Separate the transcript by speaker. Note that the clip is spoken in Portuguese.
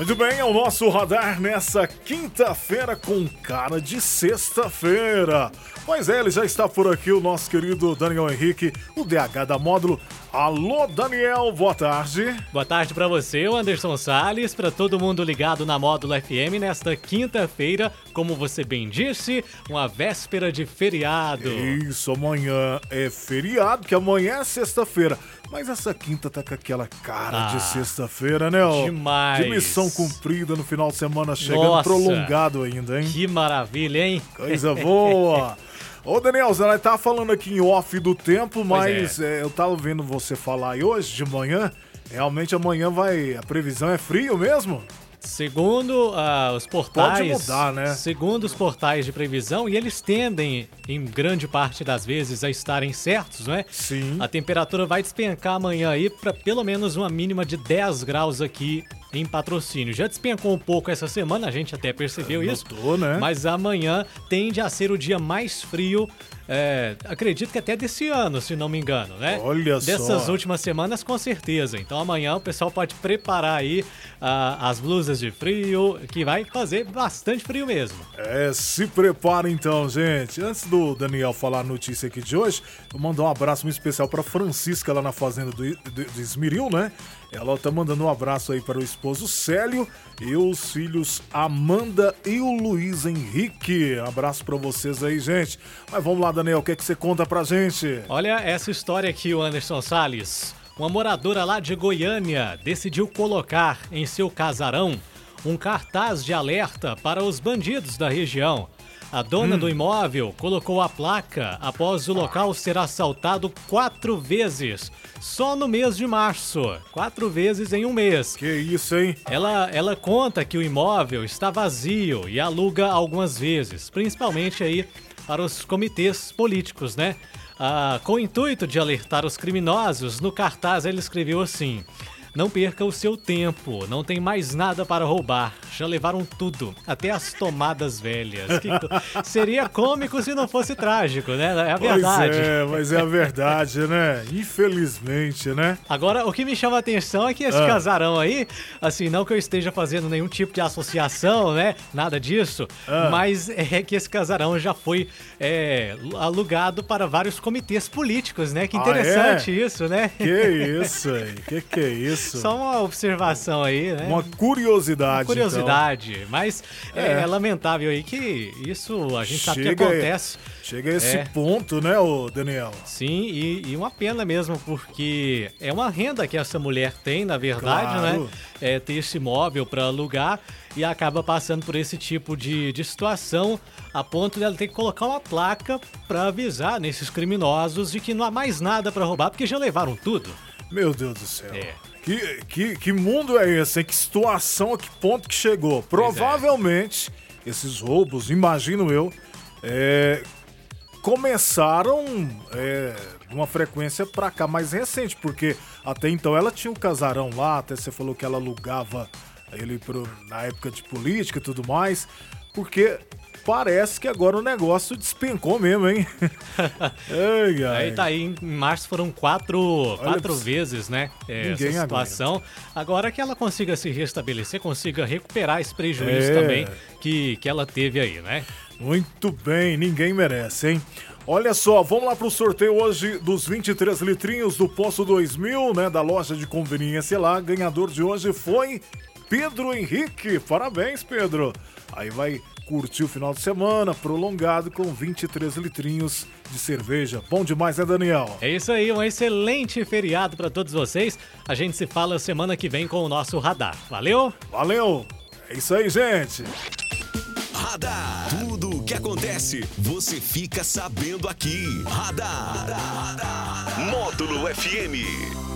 Speaker 1: Muito bem, é o nosso radar nessa quinta-feira com cara de sexta-feira. Pois é, ele já está por aqui, o nosso querido Daniel Henrique, o DH da Módulo. Alô, Daniel, boa tarde.
Speaker 2: Boa tarde para você, Anderson Salles, para todo mundo ligado na Módulo FM nesta quinta-feira, como você bem disse, uma véspera de feriado.
Speaker 1: Isso, amanhã é feriado, que amanhã é sexta-feira. Mas essa quinta tá com aquela cara
Speaker 2: Ah,
Speaker 1: de sexta-feira, né? ó?
Speaker 2: demais.
Speaker 1: De missão cumprida no final de semana, chegando
Speaker 2: Nossa.
Speaker 1: prolongado ainda, hein?
Speaker 2: Que maravilha, hein?
Speaker 1: Coisa boa! Ô, Daniel, você tava falando aqui em off do tempo, mas é, eu tava vendo você falar aí hoje de manhã. Realmente amanhã vai. A previsão é frio mesmo?
Speaker 2: Segundo ah, os portais,
Speaker 1: Pode mudar, né?
Speaker 2: segundo os portais de previsão, e eles tendem, em grande parte das vezes, a estarem certos, né?
Speaker 1: Sim.
Speaker 2: A temperatura vai despencar amanhã aí para pelo menos uma mínima de 10 graus aqui em patrocínio. Já despencou um pouco essa semana, a gente até percebeu isso.
Speaker 1: Notou, né?
Speaker 2: Mas amanhã tende a ser o dia mais frio, é, acredito que até desse ano, se não me engano, né?
Speaker 1: Olha só.
Speaker 2: Dessas últimas semanas, com certeza. Então amanhã o pessoal pode preparar aí ah, as blusas de frio, que vai fazer bastante frio mesmo.
Speaker 1: É, se prepara então, gente. Antes do Daniel falar a notícia aqui de hoje, eu mandar um abraço muito especial pra Francisca lá na fazenda do, do, do Esmeril, né? Ela tá mandando um abraço aí para o esposo Célio e os filhos Amanda e o Luiz Henrique. Abraço pra vocês aí, gente. Mas vamos lá, Daniel, o que, é que você conta pra gente?
Speaker 2: Olha essa história aqui, o Anderson Salles. Uma moradora lá de Goiânia decidiu colocar em seu casarão um cartaz de alerta para os bandidos da região. A dona do imóvel colocou a placa após o local ser assaltado quatro vezes, só no mês de março. Quatro vezes em um mês.
Speaker 1: Que isso, hein?
Speaker 2: Ela, ela conta que o imóvel está vazio e aluga algumas vezes, principalmente aí para os comitês políticos, né? Ah, com o intuito de alertar os criminosos, no cartaz ele escreveu assim: Não perca o seu tempo, não tem mais nada para roubar. Já levaram tudo, até as tomadas velhas. Seria cômico se não fosse trágico, né? É a verdade.
Speaker 1: Pois é, mas é a verdade, né? Infelizmente, né?
Speaker 2: Agora, o que me chama a atenção é que esse
Speaker 1: Ah.
Speaker 2: casarão aí, assim, não que eu esteja fazendo nenhum tipo de associação, né? Nada disso,
Speaker 1: Ah.
Speaker 2: mas é que esse casarão já foi é, alugado para vários comitês políticos, né? Que
Speaker 1: Ah,
Speaker 2: interessante
Speaker 1: é?
Speaker 2: isso, né?
Speaker 1: Que isso, aí? Que que é isso?
Speaker 2: Só uma observação aí, né?
Speaker 1: Uma curiosidade. então.
Speaker 2: curiosidade, mas é.
Speaker 1: É.
Speaker 2: lamentável aí que isso a gente sabe que acontece.
Speaker 1: Chega a esse
Speaker 2: É.
Speaker 1: ponto, né, ô Daniel?
Speaker 2: Sim, e, e uma pena mesmo, porque é uma renda que essa mulher tem, na verdade,
Speaker 1: Claro.
Speaker 2: né? É, ter esse imóvel para alugar e acaba passando por esse tipo de, de situação, a ponto dela ter que colocar uma placa para avisar nesses criminosos de que não há mais nada para roubar, porque já levaram tudo.
Speaker 1: Meu Deus do céu.
Speaker 2: É.
Speaker 1: Que, que, que mundo é esse? Que situação, a que ponto que chegou?
Speaker 2: é.
Speaker 1: Provavelmente, esses roubos, imagino eu, é, começaram é, de uma frequência pra cá mais recente, porque até então ela tinha um casarão lá, até você falou que ela alugava ele pro, na época de política e tudo mais, porque parece que agora o negócio despencou mesmo, hein? ai.
Speaker 2: Aí tá aí, em março foram quatro, quatro
Speaker 1: pra
Speaker 2: vezes, né? é,
Speaker 1: Ninguém
Speaker 2: essa situação. Agora que ela consiga se restabelecer, consiga recuperar esse prejuízo
Speaker 1: É.
Speaker 2: também que, que ela teve aí, né?
Speaker 1: Muito bem, ninguém merece, hein? Olha só, vamos lá pro sorteio hoje dos 23 litrinhos do Poço 2000, né, da loja de conveniência lá. Ganhador de hoje foi Pedro Henrique. Parabéns, Pedro. Aí vai curtir o final de semana prolongado com 23 litrinhos de cerveja. Bom demais, né, Daniel?
Speaker 2: É isso aí, um excelente feriado pra todos vocês. A gente se fala semana que vem com o nosso radar. Valeu?
Speaker 1: Valeu! É isso aí, gente!
Speaker 3: Radar. Tudo o que acontece, você fica sabendo aqui. Radar. Módulo FM.